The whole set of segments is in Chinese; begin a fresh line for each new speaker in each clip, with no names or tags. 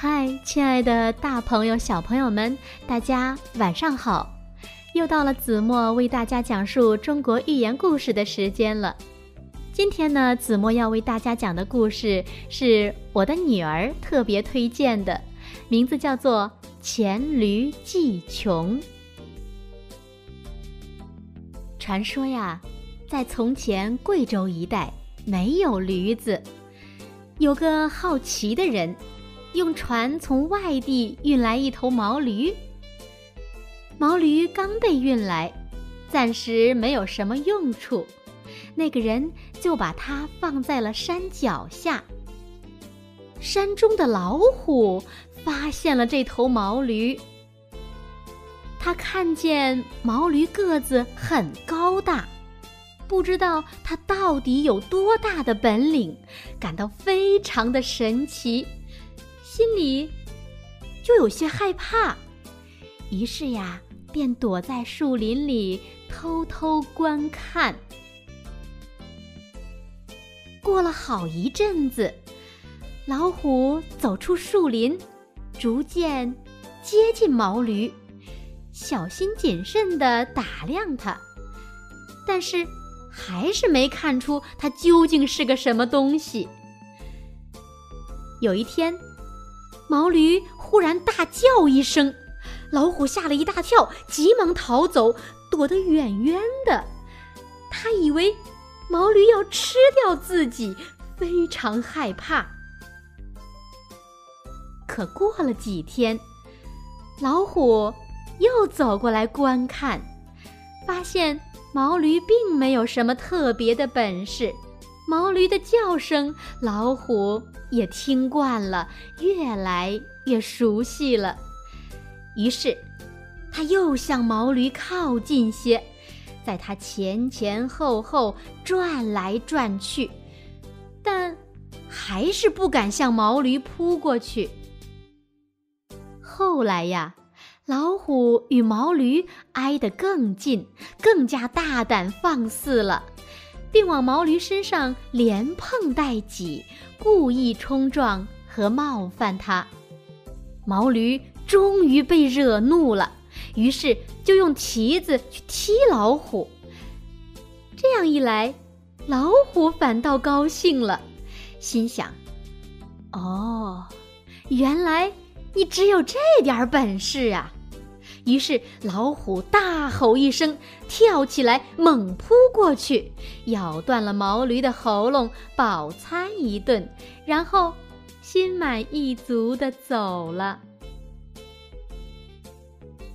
嗨，亲爱的大朋友、小朋友们，大家晚上好！又到了子墨为大家讲述中国寓言故事的时间了。今天呢，子墨要为大家讲的故事是我的女儿特别推荐的，名字叫做《黔驴技穷》。传说呀，在从前贵州一带没有驴子，有个好奇的人。用船从外地运来一头毛驴。毛驴刚被运来，暂时没有什么用处，那个人就把它放在了山脚下。山中的老虎发现了这头毛驴，他看见毛驴个子很高大，不知道它到底有多大的本领，感到非常的神奇。心里就有些害怕，于是呀，便躲在树林里偷偷观看。过了好一阵子，老虎走出树林，逐渐接近毛驴，小心谨慎地打量它，但是还是没看出它究竟是个什么东西。有一天。毛驴忽然大叫一声，老虎吓了一大跳，急忙逃走，躲得远远的。他以为毛驴要吃掉自己，非常害怕。可过了几天，老虎又走过来观看，发现毛驴并没有什么特别的本事。毛驴的叫声，老虎也听惯了，越来越熟悉了。于是，他又向毛驴靠近些，在它前前后后转来转去，但还是不敢向毛驴扑过去。后来呀，老虎与毛驴挨得更近，更加大胆放肆了。并往毛驴身上连碰带挤，故意冲撞和冒犯它。毛驴终于被惹怒了，于是就用蹄子去踢老虎。这样一来，老虎反倒高兴了，心想：“哦，原来你只有这点本事啊！”于是，老虎大吼一声，跳起来猛扑过去，咬断了毛驴的喉咙，饱餐一顿，然后心满意足的走了。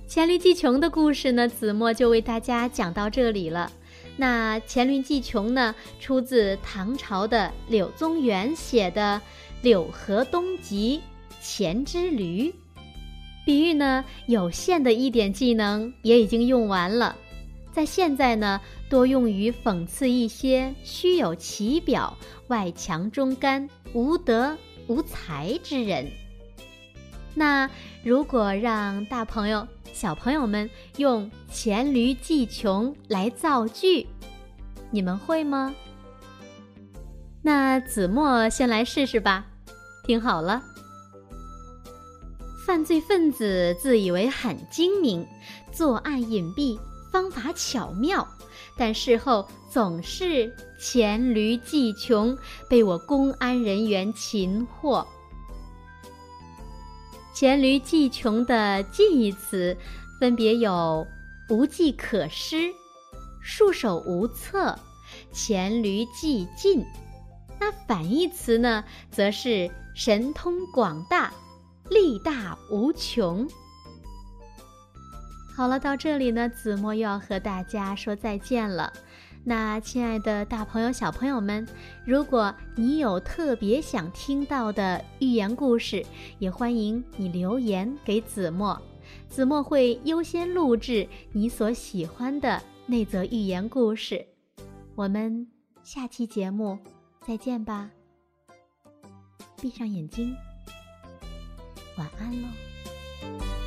黔驴技穷的故事呢，子墨就为大家讲到这里了。那黔驴技穷呢，出自唐朝的柳宗元写的《柳河东集·黔之驴》。比喻呢，有限的一点技能也已经用完了，在现在呢，多用于讽刺一些虚有其表、外强中干、无德无才之人。那如果让大朋友、小朋友们用“黔驴技穷”来造句，你们会吗？那子墨先来试试吧，听好了。犯罪分子自以为很精明，作案隐蔽，方法巧妙，但事后总是黔驴技穷，被我公安人员擒获。黔驴技穷的近义词分别有无计可施、束手无策、黔驴技尽。那反义词呢，则是神通广大。力大无穷。好了，到这里呢，子墨又要和大家说再见了。那亲爱的大朋友、小朋友们，如果你有特别想听到的寓言故事，也欢迎你留言给子墨，子墨会优先录制你所喜欢的那则寓言故事。我们下期节目再见吧。闭上眼睛。晚安喽。